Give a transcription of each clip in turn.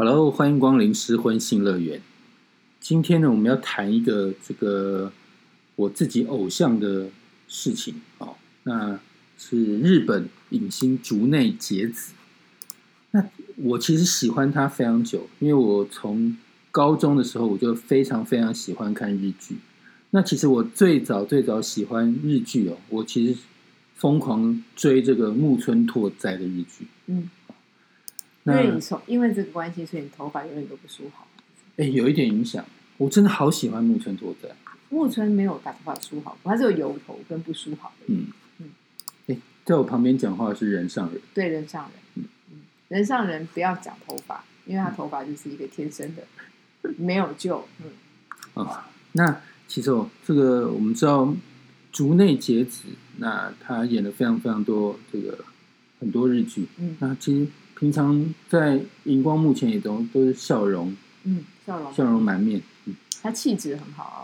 Hello，欢迎光临失婚性乐园。今天呢，我们要谈一个这个我自己偶像的事情哦，那是日本影星竹内结子。那我其实喜欢他非常久，因为我从高中的时候我就非常非常喜欢看日剧。那其实我最早最早喜欢日剧哦，我其实疯狂追这个木村拓哉的日剧。嗯，因那为你从因为这个关系，所以你头发永远都不梳好。哎，有一点影响。我真的好喜欢木村拓哉。木村没有把头发梳好过，他是有油头跟不梳好的。嗯嗯，哎，在我旁边讲话是人上人。对人上人，嗯，人上人不要讲头发，因为他头发就是一个天生的，没有救。嗯，啊，那其实哦，这个我们知道竹内结子，那他演了非常非常多这个很多日剧，嗯那其实平常在荧光幕前也都都是笑容嗯，笑容，笑容满面，嗯，他气质很好啊。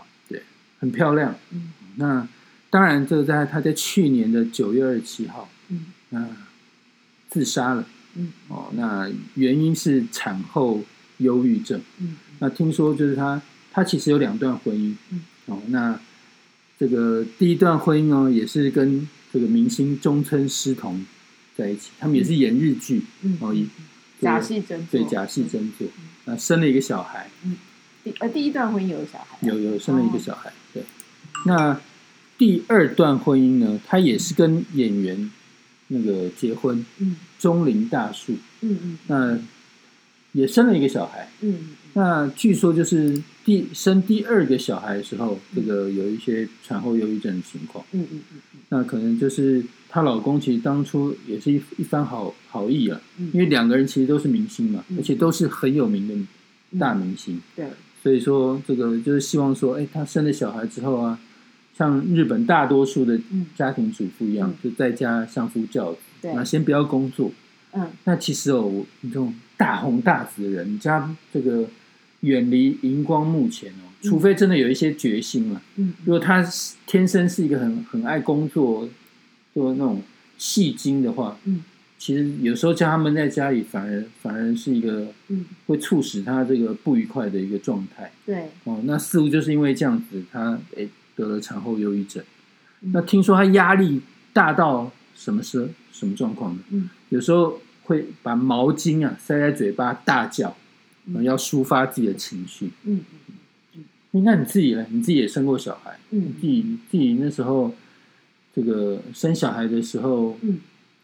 很漂亮。嗯那当然，这个在他在去年的九月二十七号，嗯那自杀了。嗯哦，那原因是产后忧郁症。嗯那听说就是他，他其实有两段婚姻，嗯，哦，那这个第一段婚姻呢，也是跟这个明星中村狮童在一起，他们也是演日剧，嗯，哦，以假戏真做，对假戏真做，那生了一个小孩，嗯第呃第一段婚姻有小孩。啊，有有生了一个小孩，对，那第二段婚姻呢，他也是跟演员那个结婚，嗯。中林大树，嗯嗯那也生了一个小孩，嗯那据说就是第生第二个小孩的时候，这个有一些产后忧郁症的情况。嗯嗯嗯。那可能就是她老公其实当初也是一一番好好意啊，嗯，因为两个人其实都是明星嘛，嗯。而且都是很有名的嗯。大明星，对，所以说这个就是希望说，哎，她生了小孩之后啊，像日本大多数的嗯。家庭主妇一样，嗯。就在家相夫教子，对。那先不要工作。嗯。那其实哦，你这种大红大紫的人，你家这个远离荧光幕前哦，嗯除非真的有一些决心了。嗯。如果他是天生是一个很很爱工作，做那种戏精的话，嗯其实有时候叫他们在家里，反而反而是一个嗯，会促使他这个不愉快的一个状态对，哦。那似乎就是因为这样子，他诶得了产后忧郁症。嗯那听说他压力大到什么时什么状况呢？嗯有时候会把毛巾啊塞在嘴巴大叫，嗯要抒发自己的情绪。嗯嗯那你自己呢？你自己也生过小孩，你嗯自己你自己那时候这个生小孩的时候，嗯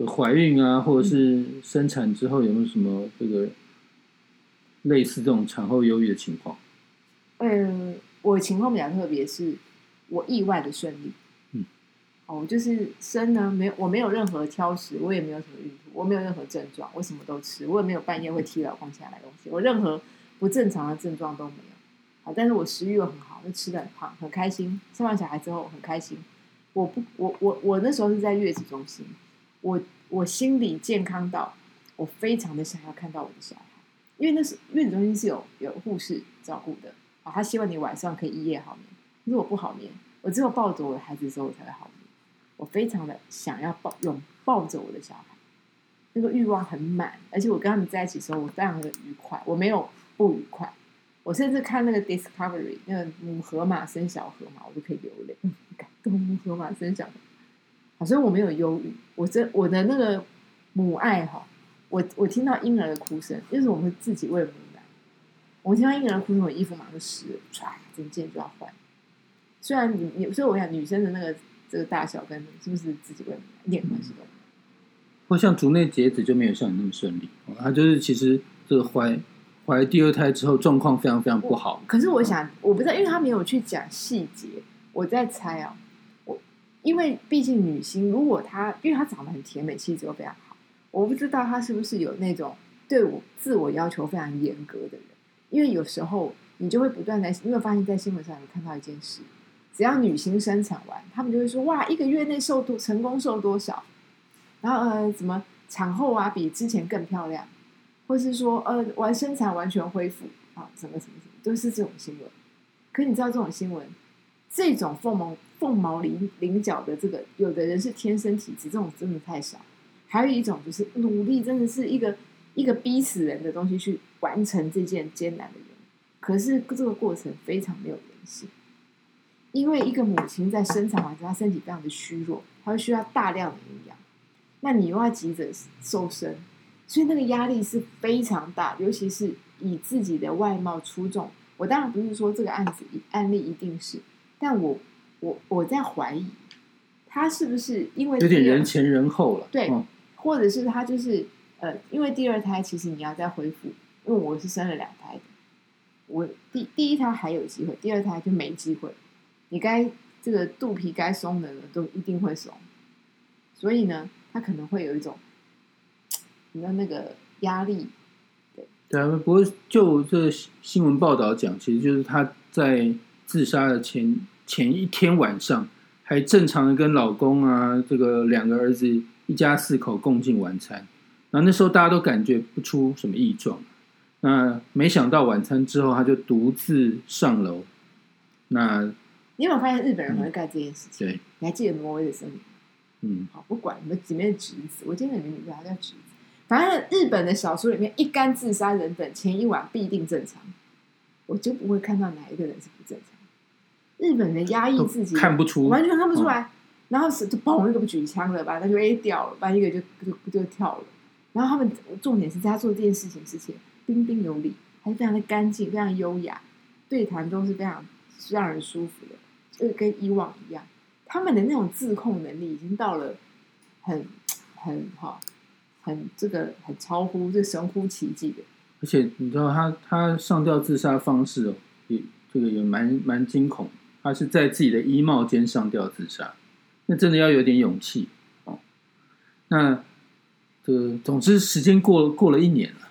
怀孕啊，或者是生产之后有没有什么这个类似这种产后忧郁的情况？嗯，我情况比较特别，是我意外的顺利。嗯，哦，我就是生呢，没有，我没有任何挑食，我也没有什么孕吐，我没有任何症状，我什么都吃，我也没有半夜会踢老公起来的东西，我任何不正常的症状都没有。好，但是我食欲又很好，就吃的很胖，很开心。生完小孩之后很开心。我不，我我我那时候是在月子中心，我我心理健康到我非常的想要看到我的小孩，因为那是月子中心是有有护士照顾的啊，他希望你晚上可以一夜好眠，可是我不好眠，我只有抱着我的孩子之后我才会好眠，我非常的想要抱拥抱着我的小孩，那个欲望很满，而且我跟他们在一起的时候我非常的愉快，我没有不愉快。我甚至看那个 Discovery 那个母河马生小河马，我都可以流泪，嗯感动母河马生小河。好，所以我没有忧郁，我这我的那个母爱哈，我我听到婴儿的哭声，就是我们自己喂母奶，我听到婴儿哭声，我衣服马上就湿了，唰，整件就要换。虽然你你，所以我想女生的那个这个大小跟是不是自己喂母奶一点关系都没有。或像竹内结子就没有像你那么顺利，哦她就是其实这个怀怀第二胎之后状况非常非常不好。可是我想，我不知道，因为他没有去讲细节，我在猜啊。我因为毕竟女星，如果她因为她长得很甜美，气质又非常好，我不知道她是不是有那种对我自我要求非常严格的人。因为有时候你就会不断在，你有没有发现，在新闻上有看到一件事，只要女星生产完，他们就会说哇，一个月内瘦多成功瘦多少，然后呃，怎么产后啊比之前更漂亮，或是说呃完生产完全恢复啊，什么什么什么，都是这种新闻。可你知道这种新闻，这种凤毛凤毛麟麟角的这个，有的人是天生体质，这种真的太少。还有一种就是努力，真的是一个一个逼死人的东西去完成这件艰难的任务。可是这个过程非常没有人性，因为一个母亲在生产完之后，她身体非常的虚弱，她会需要大量的营养，那你又要急着瘦身，所以那个压力是非常大，尤其是以自己的外貌出众。我当然不是说这个案子案例一定是，但我我我在怀疑，他是不是因为有点人前人后了。对嗯或者是他就是呃，因为第二胎其实你要再恢复，因为我是生了两胎的，我第第一胎还有机会，第二胎就没机会。你该这个肚皮该松的呢，都一定会松，所以呢，他可能会有一种，你知道那个压力，对啊，不过就这新闻报道讲，其实就是他在自杀的前前一天晚上，还正常的跟老公啊，这个两个儿子一家四口共进晚餐。然后那时候大家都感觉不出什么异状，那没想到晚餐之后，他就独自上楼。那你有没有发现日本人很会干这件事情？对，你还记得挪威的森林？嗯，好，不管你们里面的侄子，我今天有名字他叫侄子。反正日本的小说里面，一干自杀人等前一晚必定正常，我就不会看到哪一个人是不正常。日本人压抑自己，看不出，完全看不出来。然后是就嘣一个不举枪了吧，那就 A 掉了，把一个就就就跳了。然后他们重点是在他做这件事情之前，彬彬有礼，还是非常的干净，非常优雅，对谈都是非常让人舒服的，就跟以往一样。他们的那种自控能力已经到了很很哈很这个很超乎这神乎其技的。而且你知道他他上吊自杀方式哦，也这个也蛮蛮惊恐。他是在自己的衣帽间上吊自杀，那真的要有点勇气哦。那这个总之时间过过了一年了，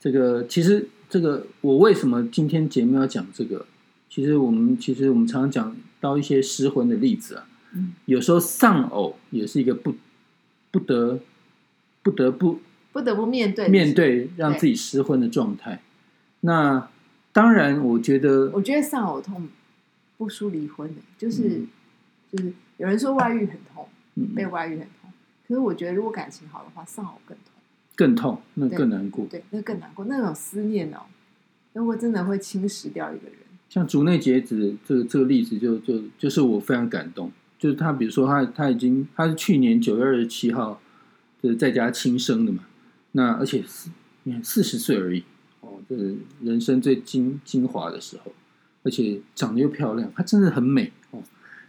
这个其实这个我为什么今天节目要讲这个？其实我们其实我们常常讲到一些失婚的例子啊，嗯有时候丧偶也是一个不不得不得不不得不面对面。对让自己失婚的状态。那当然，我觉得我觉得丧偶痛不输离婚的，就是、嗯就是有人说外遇很痛，嗯被外遇很痛，可是我觉得如果感情好的话，丧偶更痛。更痛，那更难过。对，那更难过，那种思念哦，如果真的会侵蚀掉一个人。像竹内结子这个这个例子就，就就是我非常感动。就是他，比如说他他已经他是去年九月二十七号就是在家亲生的嘛，那而且四你看四十岁而已哦，这是人生最精精华的时候，而且长得又漂亮，她真的很美哦。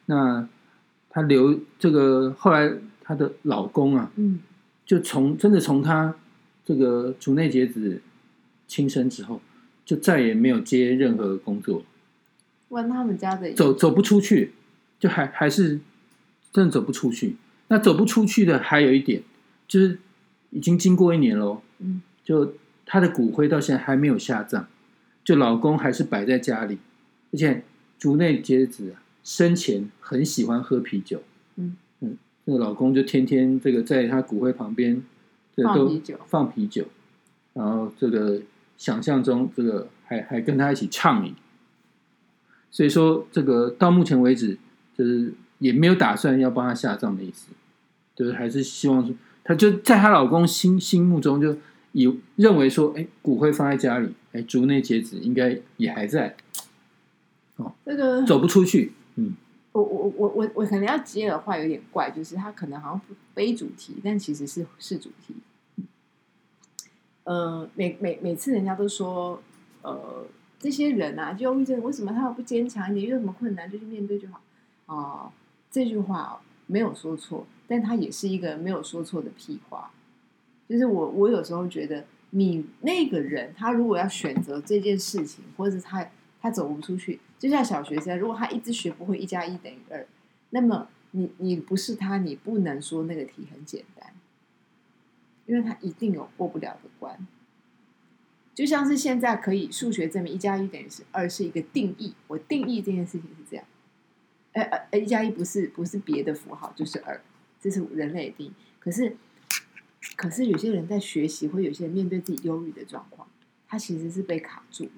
那她留这个后来她的老公啊，嗯，就从真的从她这个竹内结子亲生之后，就再也没有接任何工作，问他们家的走走不出去，就还还是真的走不出去。那走不出去的还有一点，就是已经经过一年喽，嗯，就她的骨灰到现在还没有下葬，就老公还是摆在家里，而且竹内结子啊生前很喜欢喝啤酒，嗯。嗯，那个老公就天天这个在她骨灰旁边，这个都放啤酒然后这个想象中这个还还跟她一起畅饮，所以说这个到目前为止就是也没有打算要帮她下葬的意思，就是还是希望说，她就在她老公心心目中就以认为说，哎，骨灰放在家里，哎，竹内结子应该也还在，这个走不出去，嗯，我我我我我可能要接的话有点怪，就是他可能好像非主题，但其实是是主题。呃，每每每次人家都说，呃，这些人啊，就忧郁症为什么他们不坚强一点？遇到什么困难就去面对就好。啊、这句话哦没有说错，但他也是一个没有说错的屁话。就是我我有时候觉得，你那个人他如果要选择这件事情，或者是他他走不出去，就像小学生，如果他一直学不会一加一等于二，那么你你不是他，你不能说那个题很简单，因为他一定有过不了的关。就像是现在可以数学证明一加一等于是二是一个定义，我定义这件事情是这样，呃呃，一加一不是不是别的符号就是二，这是人类的定义。可是可是有些人在学习，或有些人面对自己忧郁的状况，他其实是被卡住，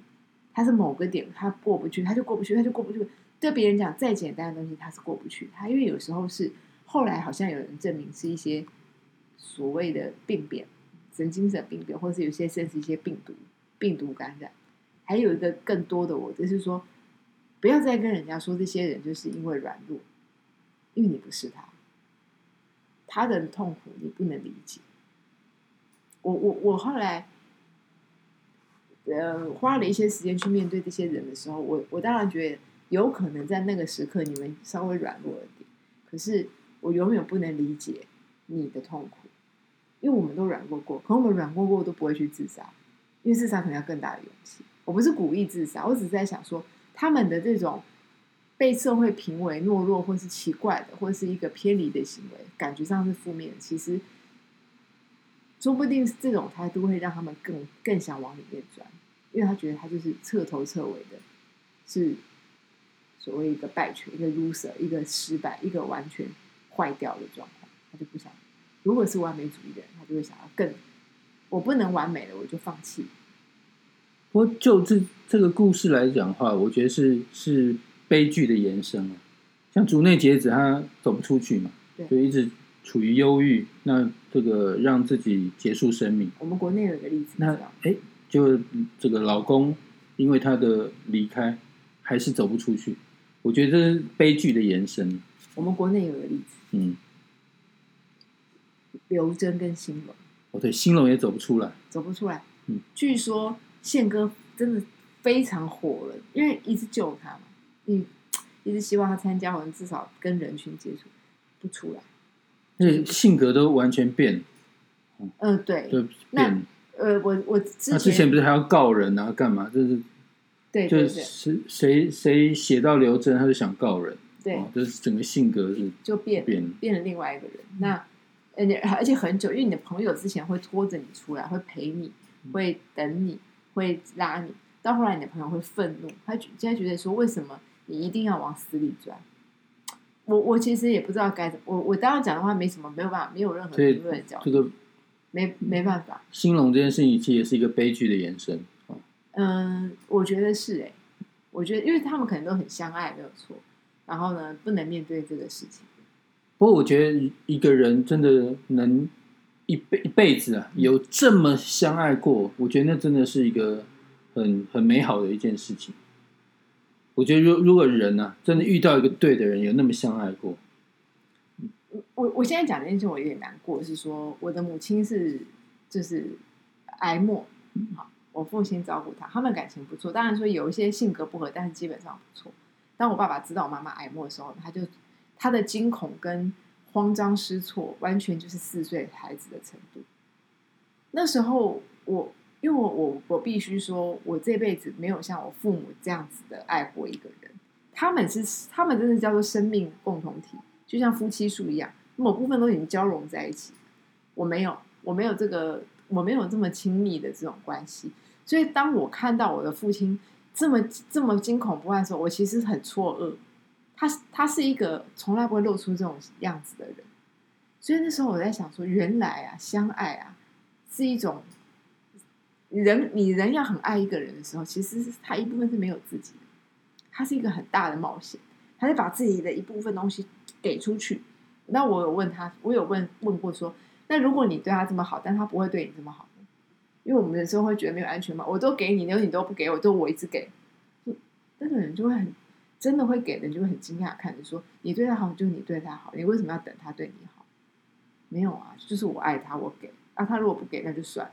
他是某个点他过不去，他就过不去，他就过不去。对别人讲再简单的东西，他是过不去。他因为有时候是后来好像有人证明是一些所谓的病变，神经性病变，或是有些甚至一些病毒病毒感染。还有一个更多的我，就是说，不要再跟人家说这些人就是因为软弱，因为你不是他，他的痛苦你不能理解。我我我后来，呃，花了一些时间去面对这些人的时候，我我当然觉得有可能在那个时刻你们稍微软弱了点，可是我永远不能理解你的痛苦，因为我们都软弱过，可我们软弱过都不会去自杀，因为自杀可能要更大的勇气。我不是故意自杀，我只是在想说，他们的这种被社会评为懦弱，或是奇怪的，或是一个偏离的行为，感觉上是负面。其实，说不定这种态度会让他们更更想往里面钻，因为他觉得他就是彻头彻尾的，是所谓一个败犬，一个 loser，一个失败，一个完全坏掉的状况，他就不想。如果是完美主义的人，他就会想要更，我不能完美了，我就放弃。不过就这这个故事来讲的话，我觉得是是悲剧的延伸啊。像竹内结子，他走不出去嘛，就一直处于忧郁，那这个让自己结束生命。我们国内有一个例子，那哎，就这个老公因为他的离开，还是走不出去。我觉得这是悲剧的延伸。我们国内有个例子，嗯，刘真跟兴隆，哦对，兴隆也走不出来，走不出来。嗯，据说。宪哥真的非常火了，因为一直救他嘛，嗯，一直希望他参加，好像至少跟人群接触，不出来，那性格都完全变。嗯，对，对变。呃，我我他之前不是还要告人啊，干嘛？就是对，就是谁谁写到刘真，他就想告人，对，就是整个性格是就变变变了另外一个人。那而且而且很久，因为你的朋友之前会拖着你出来，会陪你，会等你。会拉你，到后来你的朋友会愤怒，他现在觉得说，为什么你一定要往死里钻？我我其实也不知道该怎么，我我当然讲的话没什么，没有办法，没有任何评论的角度，这个没没办法。兴隆这件事情其实也是一个悲剧的延伸。嗯，我觉得是哎，我觉得因为他们可能都很相爱，没有错。然后呢，不能面对这个事情。不过我觉得一个人真的能。一辈一辈子啊，有这么相爱过，我觉得那真的是一个很很美好的一件事情。我觉得，如如果人呢，真的遇到一个对的人，有那么相爱过，我我现在讲这件事，我有点难过，是说我的母亲是就是癌末，好，我父亲照顾他，他们感情不错，当然说有一些性格不合，但是基本上不错。当我爸爸知道我妈妈癌末的时候，他就他的惊恐跟。慌张失措，完全就是四岁孩子的程度。那时候，我因为我我我必须说，我这辈子没有像我父母这样子的爱过一个人。他们是他们真的叫做生命共同体，就像夫妻树一样，某部分都已经交融在一起。我没有，我没有这个，我没有这么亲密的这种关系。所以，当我看到我的父亲这么这么惊恐不安的时候，我其实很错愕。他他是一个从来不会露出这种样子的人，所以那时候我在想说，原来啊，相爱啊，是一种人，你人要很爱一个人的时候，其实是他一部分是没有自己的，他是一个很大的冒险，他是把自己的一部分东西给出去。那我有问他，我有问问过说，那如果你对他这么好，但他不会对你这么好因为我们有时候会觉得没有安全嘛，我都给你，然后你都不给我，都我一直给，那个人就会很。真的会给人就会很惊讶，看着说你对他好，就你对他好，你为什么要等他对你好？没有啊，就是我爱他，我给啊，他如果不给那就算。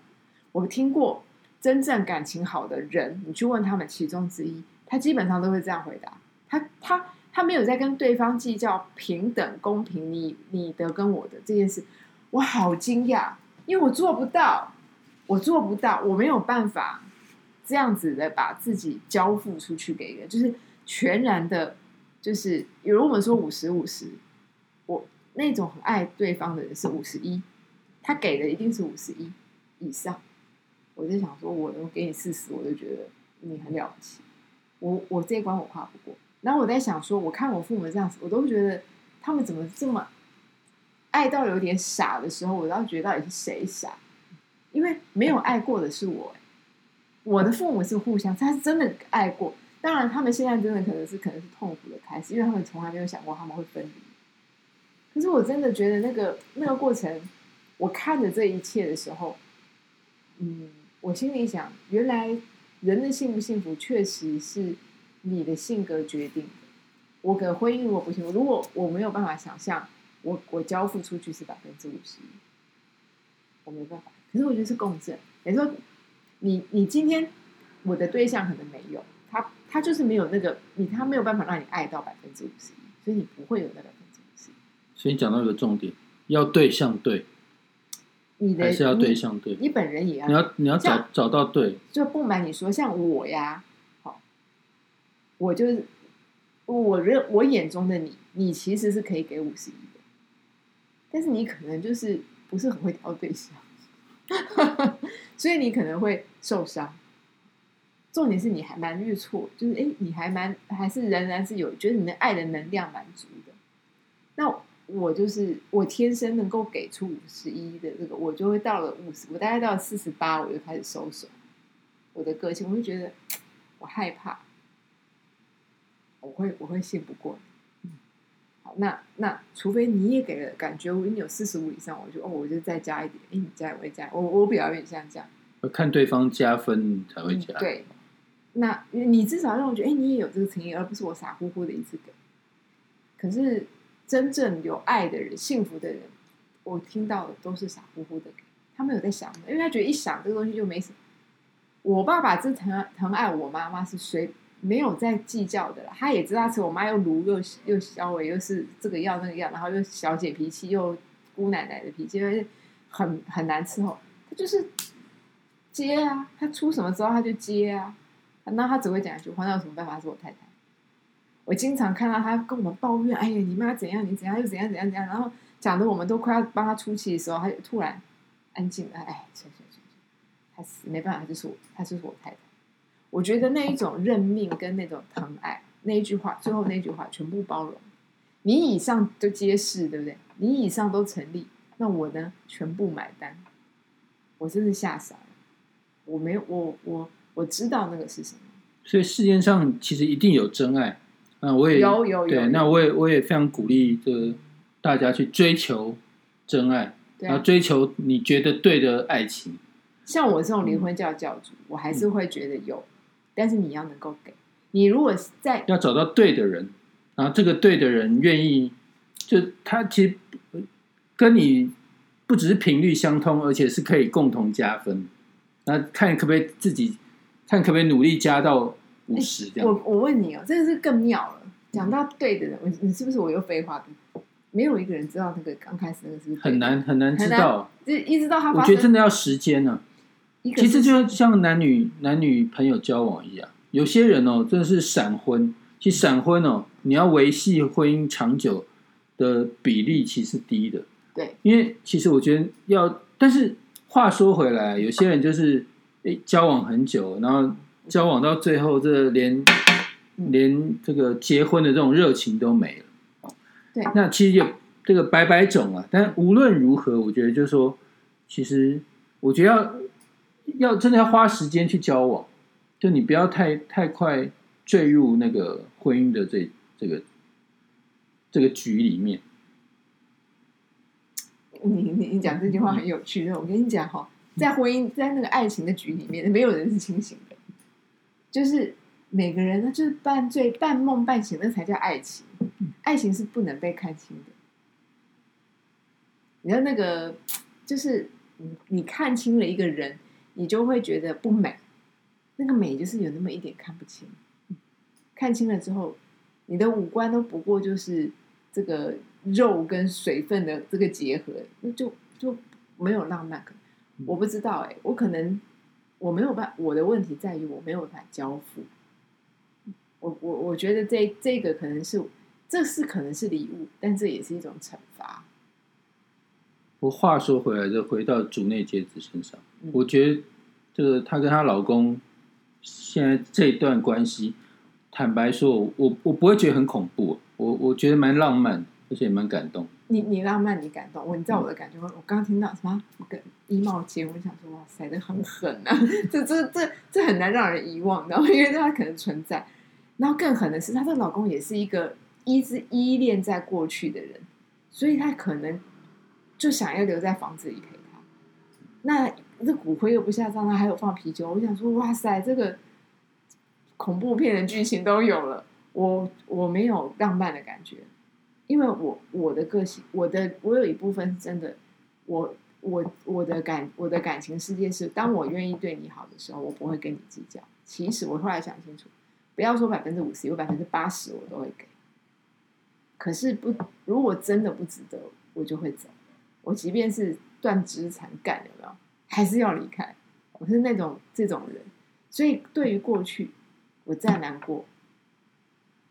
我听过真正感情好的人，你去问他们其中之一，他基本上都会这样回答。他他他没有在跟对方计较平等公平，你你的跟我的这件事，我好惊讶，因为我做不到，我做不到，我没有办法这样子的把自己交付出去给人，就是。全然的，就是比如我们说五十五十，我那种很爱对方的人是五十一，他给的一定是五十一以上。我就想说，我能给你四十，我就觉得你很了不起。我我这一关我跨不过。然后我在想说，我看我父母这样子，我都觉得他们怎么这么爱到有点傻的时候，我倒觉得到底是谁傻？因为没有爱过的是我，我的父母是互相，他是真的爱过。当然，他们现在真的可能是可能是痛苦的开始，因为他们从来没有想过他们会分离。可是我真的觉得那个那个过程，我看着这一切的时候，嗯，我心里想，原来人的幸不幸福，确实是你的性格决定的。我的婚姻我不幸福，如果我没有办法想象，我我交付出去是百分之五十一，我没办法。可是我觉得是共振，也就你你今天我的对象可能没有他，他就是没有那个你，他没有办法让你爱到百分之五十一，所以你不会有那百分之五十一。所以你讲到一个重点，要对象对，你的还是要对象对。你本人也要你要你要找找到对，就不瞒你说，像我呀，好，我就是我认我眼中的你，你其实是可以给五十一的，但是你可能就是不是很会挑对象，所以你可能会受伤。重点是你还蛮越错，就是哎，你还蛮还是仍然是有觉得你的爱的能量蛮足的。那我就是我天生能够给出五十一的这个，我就会到了五十，我大概到了四十八，我就开始收手。我的个性，我会觉得 我害怕，我会我会信不过你。好，那那除非你也给了感觉，我已经有四十五以上，我就哦，我就再加一点，哎，你加我也加，我我比较愿意像这样，要看对方加分才会加。嗯对，那你至少让我觉得，哎，你也有这个诚意，而不是我傻乎乎的一次给。可是真正有爱的人、幸福的人，我听到的都是傻乎乎的给，他们有在想的，因为他觉得一想这个东西就没什么。我爸爸这疼疼爱我妈妈是随没有在计较的啦，他也知道是我妈又卢又又小伟，又是这个要那个要，然后又小姐脾气，又姑奶奶的脾气，就是很很难伺候。他就是接啊，他出什么招他就接啊。那他只会讲一句话，那有什么办法？是我太太。我经常看到他跟我们抱怨：“哎呀，你妈怎样，你怎样，又怎样怎样怎样。”然后讲的我们都快要帮他出气的时候，他就突然安静了。哎，算算算算，他死没办法，就是我，他就是我太太。我觉得那一种认命跟那种疼爱，那一句话，最后那句话全部包容。你以上都皆是，对不对？你以上都成立，那我呢？全部买单。我真是吓傻了。我没有，我我我知道那个是什么。所以世界上其实一定有真爱。那我也有有有对，那我也我也非常鼓励这大家去追求真爱，然后追求你觉得对的爱情。像我这种离婚教教主，我还是会觉得有，但是你要能够给。你如果是在要找到对的人，然后这个对的人愿意，就他其实跟你不只是频率相通，而且是可以共同加分。那看可不可以自己看可不可以努力加到五十这样。我我问你哦，这个是更妙了。讲到对的人，我你是不是我又废话多？没有一个人知道那个刚开始那个是不是很，难很难知道，就一直到他我觉得真的要时间呢、其实就像男女男女朋友交往一样，有些人哦真的是闪婚，其实闪婚哦，你要维系婚姻长久的比例其实低的，对，因为其实我觉得要，但是话说回来，有些人就是诶交往很久，然后交往到最后，这连嗯。连这个结婚的这种热情都没了。对。那其实就这个百百种啊，但无论如何，我觉得就是说，其实我觉得要要真的要花时间去交往，就你不要太太快坠入那个婚姻的这这个这个局里面。你你你讲这句话很有趣，我跟你讲哈，在婚姻在那个爱情的局里面，没有人是清醒的，就是每个人呢，就是半醉半梦半醒，那才叫爱情。爱情是不能被看清的。你知道那个，就是你你看清了一个人，你就会觉得不美，那个美就是有那么一点看不清。看清了之后，你的五官都不过就是这个肉跟水分的这个结合，那就就没有浪漫感。我不知道哎、我可能我没有办，我的问题在于我没有办法交付。我我我觉得这这个可能是这是可能是礼物，但这也是一种惩罚。我话说回来，就回到主内结子身上，嗯我觉得这个她跟她老公现在这段关系，坦白说，我我我不会觉得很恐怖，我我觉得蛮浪漫，而且蛮感动。你你浪漫，你感动，我你知道我的感觉吗？我刚刚听到什么我跟衣帽间，我想说哇塞，这很狠啊！这这这这很难让人遗忘，然后因为它可能存在，然后更狠的是，她的老公也是一个一直依恋在过去的人，所以他可能就想要留在房子里陪她。那这骨灰又不下葬，他还有放啤酒。我想说，哇塞，这个恐怖片的剧情都有了，我我没有浪漫的感觉，因为我我的个性，我的我有一部分是真的，我我我的感我的感情世界是，当我愿意对你好的时候，我不会跟你计较。其实我后来想清楚，不要说百分之五十，有百分之八十我都会给。可是不，如果真的不值得，我就会走。我即便是断肢残干，有没有？还是要离开。我是那种这种人，所以对于过去，我再难过，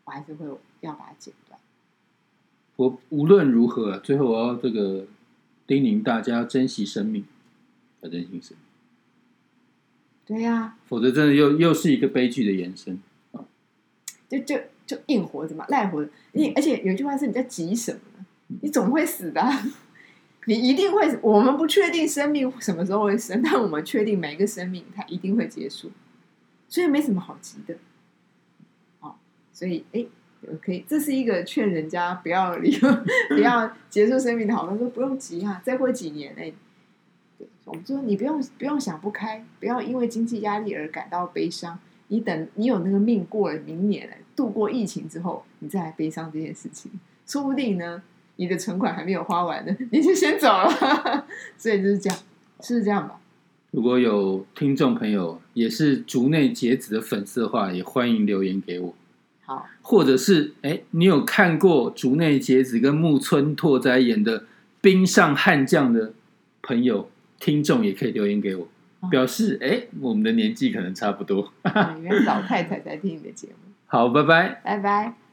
我还是会要把它剪断。我无论如何，最后我要这个叮咛大家珍惜生命，要珍惜生命。对呀，否则真的又又是一个悲剧的延伸。就就就硬活着嘛，赖活着。你而且有一句话是：你在急什么呢？你总会死的。你一定会，我们不确定生命什么时候会生，但我们确定每一个生命它一定会结束，所以没什么好急的。哦，所以哎，可以，这是一个劝人家不要 离，不要结束生命的好方说不用急啊，再过几年哎，我们说你不用不用想不开，不要因为经济压力而感到悲伤。你等你有那个命过了明年，度过疫情之后，你再来悲伤这件事情，说不定呢。你的存款还没有花完呢，你就先走了，所以就是这样，是这样吧？如果有听众朋友也是竹内结子的粉丝的话，也欢迎留言给我。好，或者是哎，你有看过竹内结子跟木村拓哉演的《冰上悍将》的朋友，听众也可以留言给我，表示哎，我们的年纪可能差不多。原来老太太在听你的节目。好，拜拜，拜拜。